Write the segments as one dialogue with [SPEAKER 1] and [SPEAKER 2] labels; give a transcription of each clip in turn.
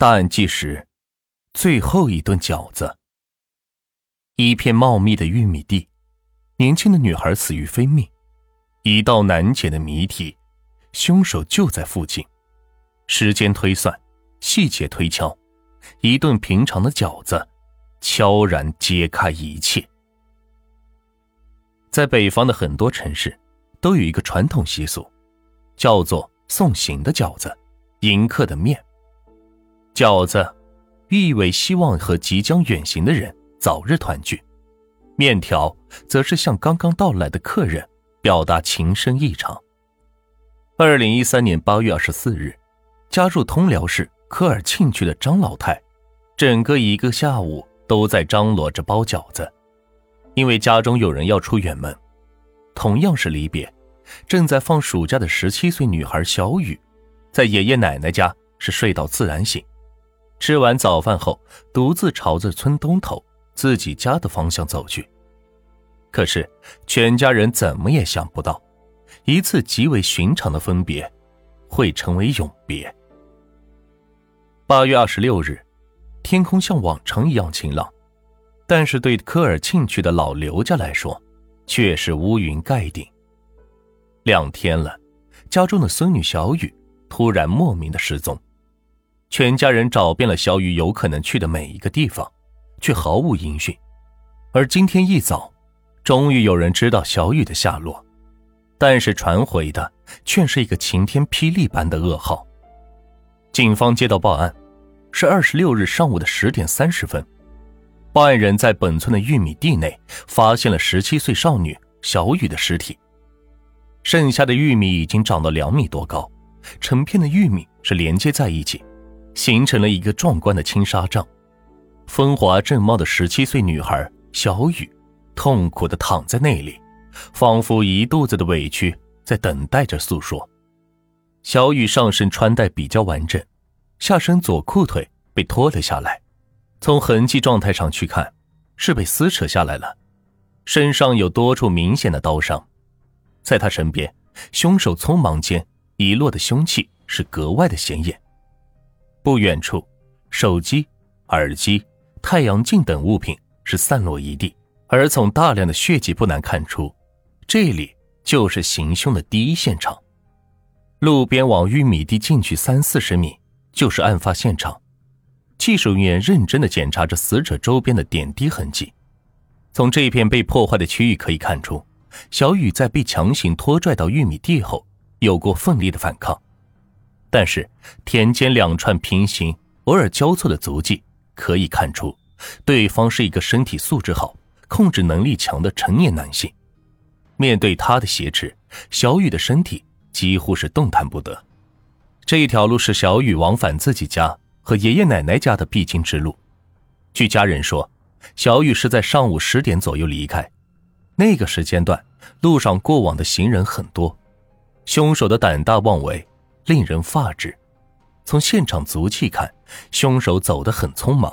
[SPEAKER 1] 大案纪实：最后一顿饺子。一片茂密的玉米地，年轻的女孩死于非命，一道难解的谜题，凶手就在附近。时间推算，细节推敲，一顿平常的饺子，悄然揭开一切。在北方的很多城市，都有一个传统习俗，叫做送行的饺子，迎客的面。饺子，意味希望和即将远行的人早日团聚；面条则是向刚刚到来的客人表达情深意长。二零一三年八月二十四日，家住通辽市科尔沁区的张老太，整个一个下午都在张罗着包饺子，因为家中有人要出远门。同样是离别，正在放暑假的十七岁女孩小雨，在爷爷奶奶家是睡到自然醒。吃完早饭后，独自朝着村东头自己家的方向走去。可是，全家人怎么也想不到，一次极为寻常的分别，会成为永别。八月二十六日，天空像往常一样晴朗，但是对科尔沁区的老刘家来说，却是乌云盖顶。两天了，家中的孙女小雨突然莫名的失踪。全家人找遍了小雨有可能去的每一个地方，却毫无音讯。而今天一早，终于有人知道小雨的下落，但是传回的却是一个晴天霹雳般的噩耗。警方接到报案，是二十六日上午的十点三十分，报案人在本村的玉米地内发现了十七岁少女小雨的尸体。剩下的玉米已经长到两米多高，成片的玉米是连接在一起。形成了一个壮观的青纱帐，风华正茂的十七岁女孩小雨，痛苦的躺在那里，仿佛一肚子的委屈在等待着诉说。小雨上身穿戴比较完整，下身左裤腿被脱了下来，从痕迹状态上去看，是被撕扯下来了，身上有多处明显的刀伤，在他身边，凶手匆忙间遗落的凶器是格外的显眼。不远处，手机、耳机、太阳镜等物品是散落一地，而从大量的血迹不难看出，这里就是行凶的第一现场。路边往玉米地进去三四十米就是案发现场，技术人员认真的检查着死者周边的点滴痕迹。从这片被破坏的区域可以看出，小雨在被强行拖拽到玉米地后，有过奋力的反抗。但是田间两串平行、偶尔交错的足迹可以看出，对方是一个身体素质好、控制能力强的成年男性。面对他的挟持，小雨的身体几乎是动弹不得。这一条路是小雨往返自己家和爷爷奶奶家的必经之路。据家人说，小雨是在上午十点左右离开，那个时间段路上过往的行人很多，凶手的胆大妄为。令人发指。从现场足迹看，凶手走得很匆忙，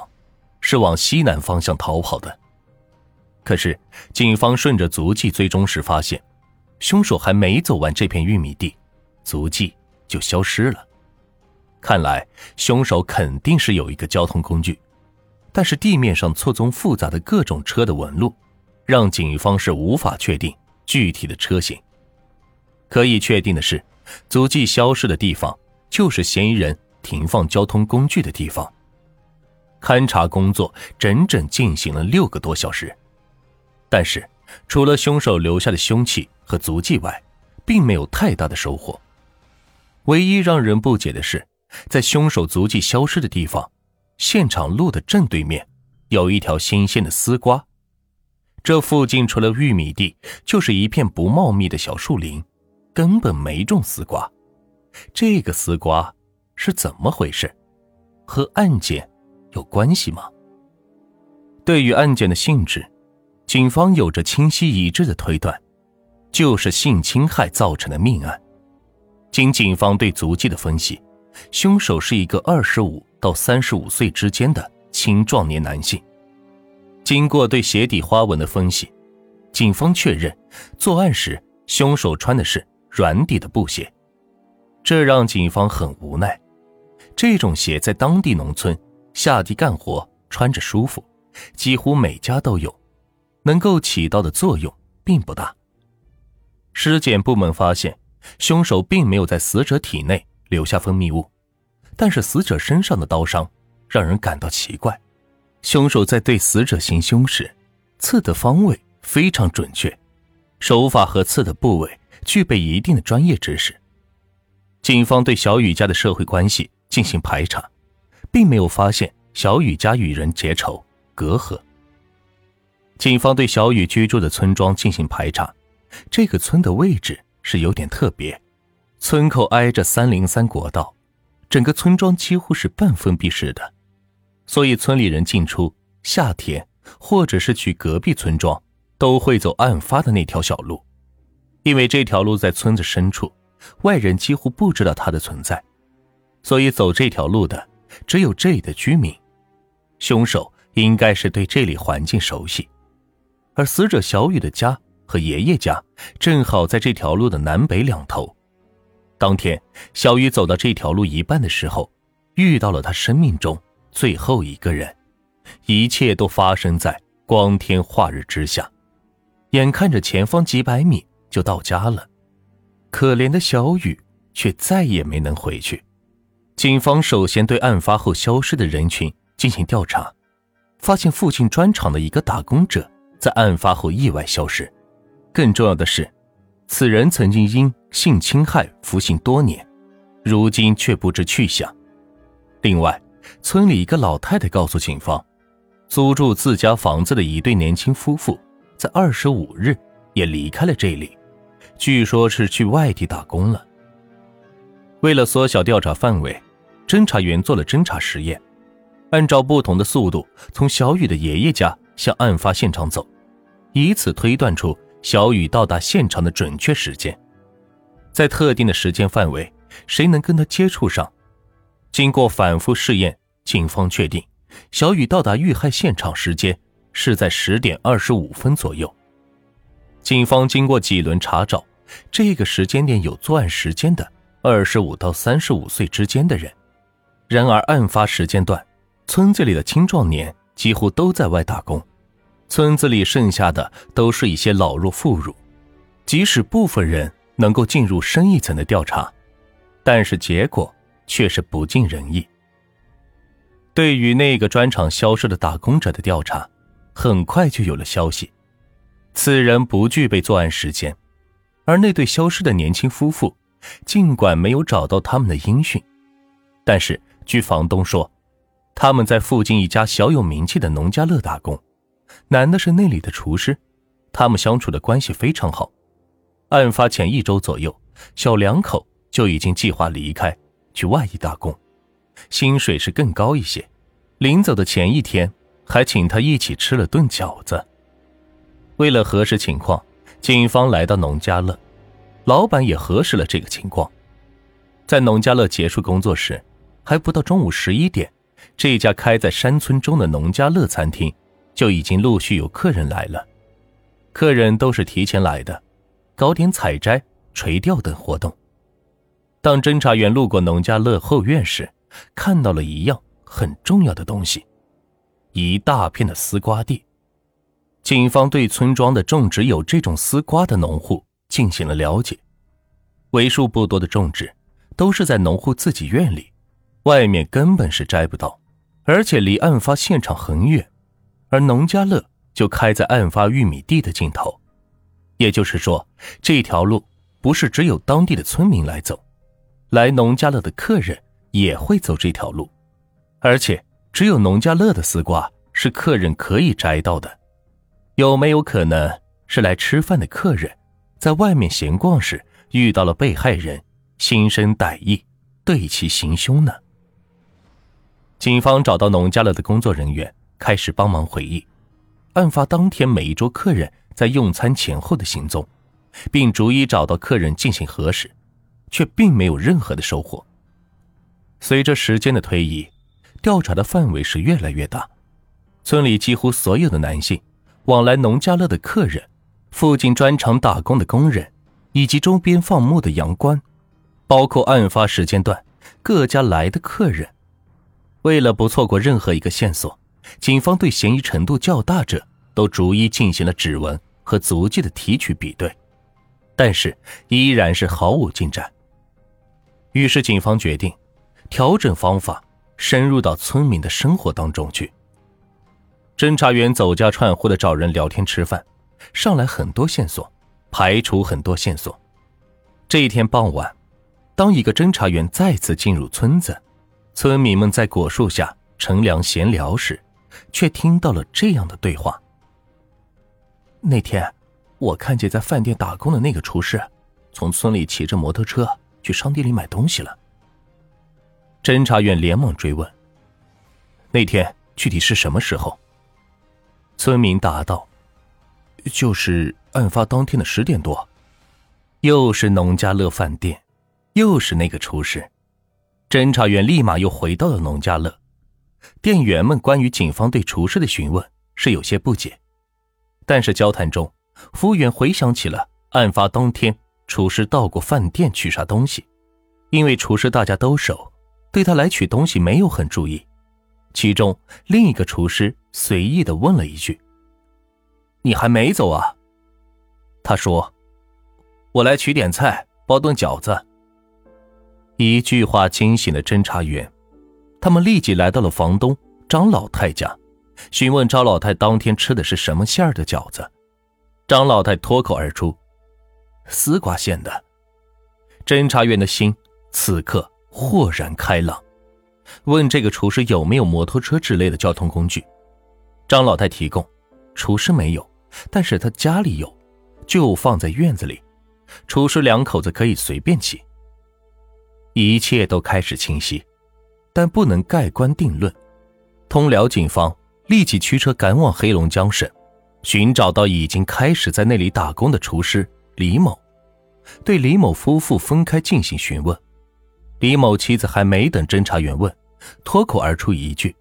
[SPEAKER 1] 是往西南方向逃跑的。可是，警方顺着足迹追踪时发现，凶手还没走完这片玉米地，足迹就消失了。看来，凶手肯定是有一个交通工具，但是地面上错综复杂的各种车的纹路，让警方是无法确定具体的车型。可以确定的是。足迹消失的地方，就是嫌疑人停放交通工具的地方。勘查工作整整进行了六个多小时，但是除了凶手留下的凶器和足迹外，并没有太大的收获。唯一让人不解的是，在凶手足迹消失的地方，现场路的正对面，有一条新鲜的丝瓜。这附近除了玉米地，就是一片不茂密的小树林。根本没种丝瓜，这个丝瓜是怎么回事？和案件有关系吗？对于案件的性质，警方有着清晰一致的推断，就是性侵害造成的命案。经警方对足迹的分析，凶手是一个二十五到三十五岁之间的青壮年男性。经过对鞋底花纹的分析，警方确认作案时凶手穿的是。软底的布鞋，这让警方很无奈。这种鞋在当地农村下地干活穿着舒服，几乎每家都有，能够起到的作用并不大。尸检部门发现，凶手并没有在死者体内留下分泌物，但是死者身上的刀伤让人感到奇怪。凶手在对死者行凶时，刺的方位非常准确，手法和刺的部位具备一定的专业知识。警方对小雨家的社会关系进行排查，并没有发现小雨家与人结仇隔阂。警方对小雨居住的村庄进行排查，这个村的位置是有点特别，村口挨着三零三国道，整个村庄几乎是半封闭式的，所以村里人进出夏天或者是去隔壁村庄，都会走案发的那条小路，因为这条路在村子深处。外人几乎不知道他的存在，所以走这条路的只有这里的居民。凶手应该是对这里环境熟悉，而死者小雨的家和爷爷家正好在这条路的南北两头。当天，小雨走到这条路一半的时候，遇到了他生命中最后一个人。一切都发生在光天化日之下，眼看着前方几百米就到家了。可怜的小雨却再也没能回去。警方首先对案发后消失的人群进行调查，发现附近砖厂的一个打工者在案发后意外消失。更重要的是，此人曾经因性侵害服刑多年，如今却不知去向。另外，村里一个老太太告诉警方，租住自家房子的一对年轻夫妇在二十五日也离开了这里。据说是去外地打工了。为了缩小调查范围，侦查员做了侦查实验，按照不同的速度从小雨的爷爷家向案发现场走，以此推断出小雨到达现场的准确时间。在特定的时间范围，谁能跟他接触上？经过反复试验，警方确定小雨到达遇害现场时间是在十点二十五分左右。警方经过几轮查找，这个时间点有作案时间的二十五到三十五岁之间的人。然而，案发时间段，村子里的青壮年几乎都在外打工，村子里剩下的都是一些老弱妇孺。即使部分人能够进入深一层的调查，但是结果却是不尽人意。对于那个砖厂消失的打工者的调查，很快就有了消息。此人不具备作案时间，而那对消失的年轻夫妇，尽管没有找到他们的音讯，但是据房东说，他们在附近一家小有名气的农家乐打工，男的是那里的厨师，他们相处的关系非常好。案发前一周左右，小两口就已经计划离开去外地打工，薪水是更高一些。临走的前一天，还请他一起吃了顿饺子。为了核实情况，警方来到农家乐，老板也核实了这个情况。在农家乐结束工作时，还不到中午十一点，这家开在山村中的农家乐餐厅就已经陆续有客人来了。客人都是提前来的，搞点采摘、垂钓等活动。当侦查员路过农家乐后院时，看到了一样很重要的东西：一大片的丝瓜地。警方对村庄的种植有这种丝瓜的农户进行了了解，为数不多的种植都是在农户自己院里，外面根本是摘不到，而且离案发现场很远，而农家乐就开在案发玉米地的尽头，也就是说，这条路不是只有当地的村民来走，来农家乐的客人也会走这条路，而且只有农家乐的丝瓜是客人可以摘到的。有没有可能是来吃饭的客人，在外面闲逛时遇到了被害人，心生歹意，对其行凶呢？警方找到农家乐的工作人员，开始帮忙回忆案发当天每一桌客人在用餐前后的行踪，并逐一找到客人进行核实，却并没有任何的收获。随着时间的推移，调查的范围是越来越大，村里几乎所有的男性。往来农家乐的客人，附近砖厂打工的工人，以及周边放牧的羊倌，包括案发时间段各家来的客人。为了不错过任何一个线索，警方对嫌疑程度较大者都逐一进行了指纹和足迹的提取比对，但是依然是毫无进展。于是，警方决定调整方法，深入到村民的生活当中去。侦查员走家串户的找人聊天吃饭，上来很多线索，排除很多线索。这一天傍晚，当一个侦查员再次进入村子。村民们在果树下乘凉闲聊时，却听到了这样的对话。那天，我看见在饭店打工的那个厨师，从村里骑着摩托车去商店里买东西了。侦查员连忙追问：“那天具体是什么时候？”村民答道：“就是案发当天的十点多。”又是农家乐饭店，又是那个厨师。侦查员立马又回到了农家乐，店员们关于警方对厨师的询问是有些不解，但是交谈中，服务员回想起了案发当天厨师到过饭店取啥东西，因为厨师大家都熟，对他来取东西没有很注意。其中另一个厨师随意的问了一句：“你还没走啊？”他说：“我来取点菜，包顿饺子。”一句话惊醒了侦查员，他们立即来到了房东张老太家，询问张老太当天吃的是什么馅儿的饺子。张老太脱口而出：“丝瓜馅的。”侦查员的心此刻豁然开朗，问这个厨师有没有摩托车之类的交通工具。张老太提供：“厨师没有，但是他家里有，就放在院子里，厨师两口子可以随便起。”一切都开始清晰，但不能盖棺定论。通辽警方立即驱车赶往黑龙江省，寻找到已经开始在那里打工的厨师李某，对李某夫妇分开进行询问。李某妻子还没等侦查员问，脱口而出一句：“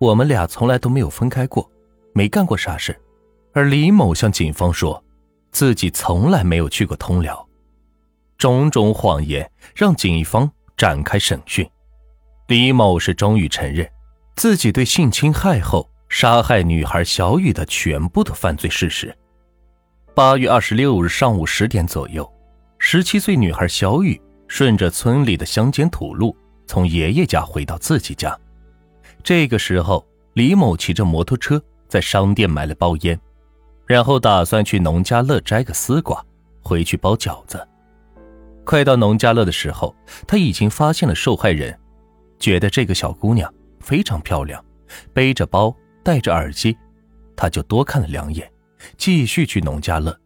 [SPEAKER 1] 我们俩从来都没有分开过，没干过啥事。”而李某向警方说，自己从来没有去过通辽。种种谎言让警方展开审讯，李某是终于承认自己对性侵害后杀害女孩小雨的全部的犯罪事实。八月二十六日上午十点左右，十七岁女孩小雨顺着村里的乡间土路从爷爷家回到自己家，这个时候李某骑着摩托车在商店买了包烟，然后打算去农家乐摘个丝瓜回去包饺子。快到农家乐的时候，他已经发现了受害人，觉得这个小姑娘非常漂亮，背着包，戴着耳机，他就多看了两眼，继续去农家乐。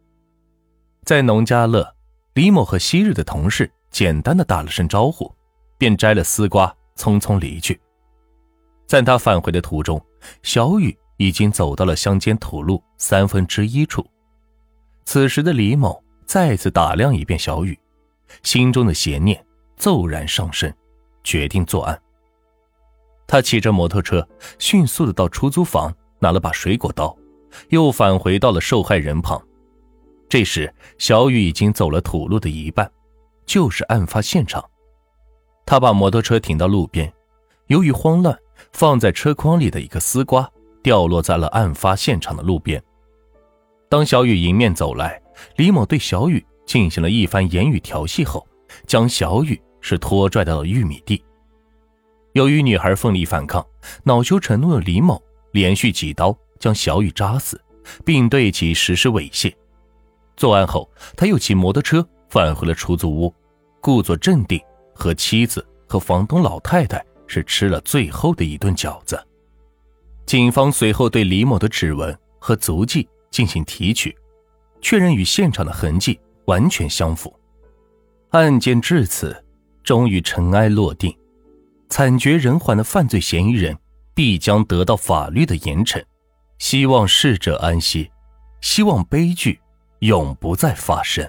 [SPEAKER 1] 在农家乐，李某和昔日的同事简单的打了声招呼，便摘了丝瓜，匆匆离去。在他返回的途中，小雨已经走到了乡间土路三分之一处。此时的李某再次打量一遍小雨。心中的邪念骤然上升，决定作案。他骑着摩托车，迅速的到出租房拿了把水果刀，又返回到了受害人旁。这时，小雨已经走了土路的一半，就是案发现场。他把摩托车停到路边，由于慌乱，放在车筐里的一个丝瓜掉落在了案发现场的路边。当小雨迎面走来，李某对小雨。进行了一番言语调戏后，将小雨是拖拽到了玉米地。由于女孩奋力反抗，恼羞成怒的李某连续几刀将小雨扎死，并对其实施猥亵。作案后，他又骑摩托车返回了出租屋，故作镇定，和妻子和房东老太太是吃了最后的一顿饺子。警方随后对李某的指纹和足迹进行提取，确认与现场的痕迹。完全相符，案件至此终于尘埃落定，惨绝人寰的犯罪嫌疑人必将得到法律的严惩。希望逝者安息，希望悲剧永不再发生。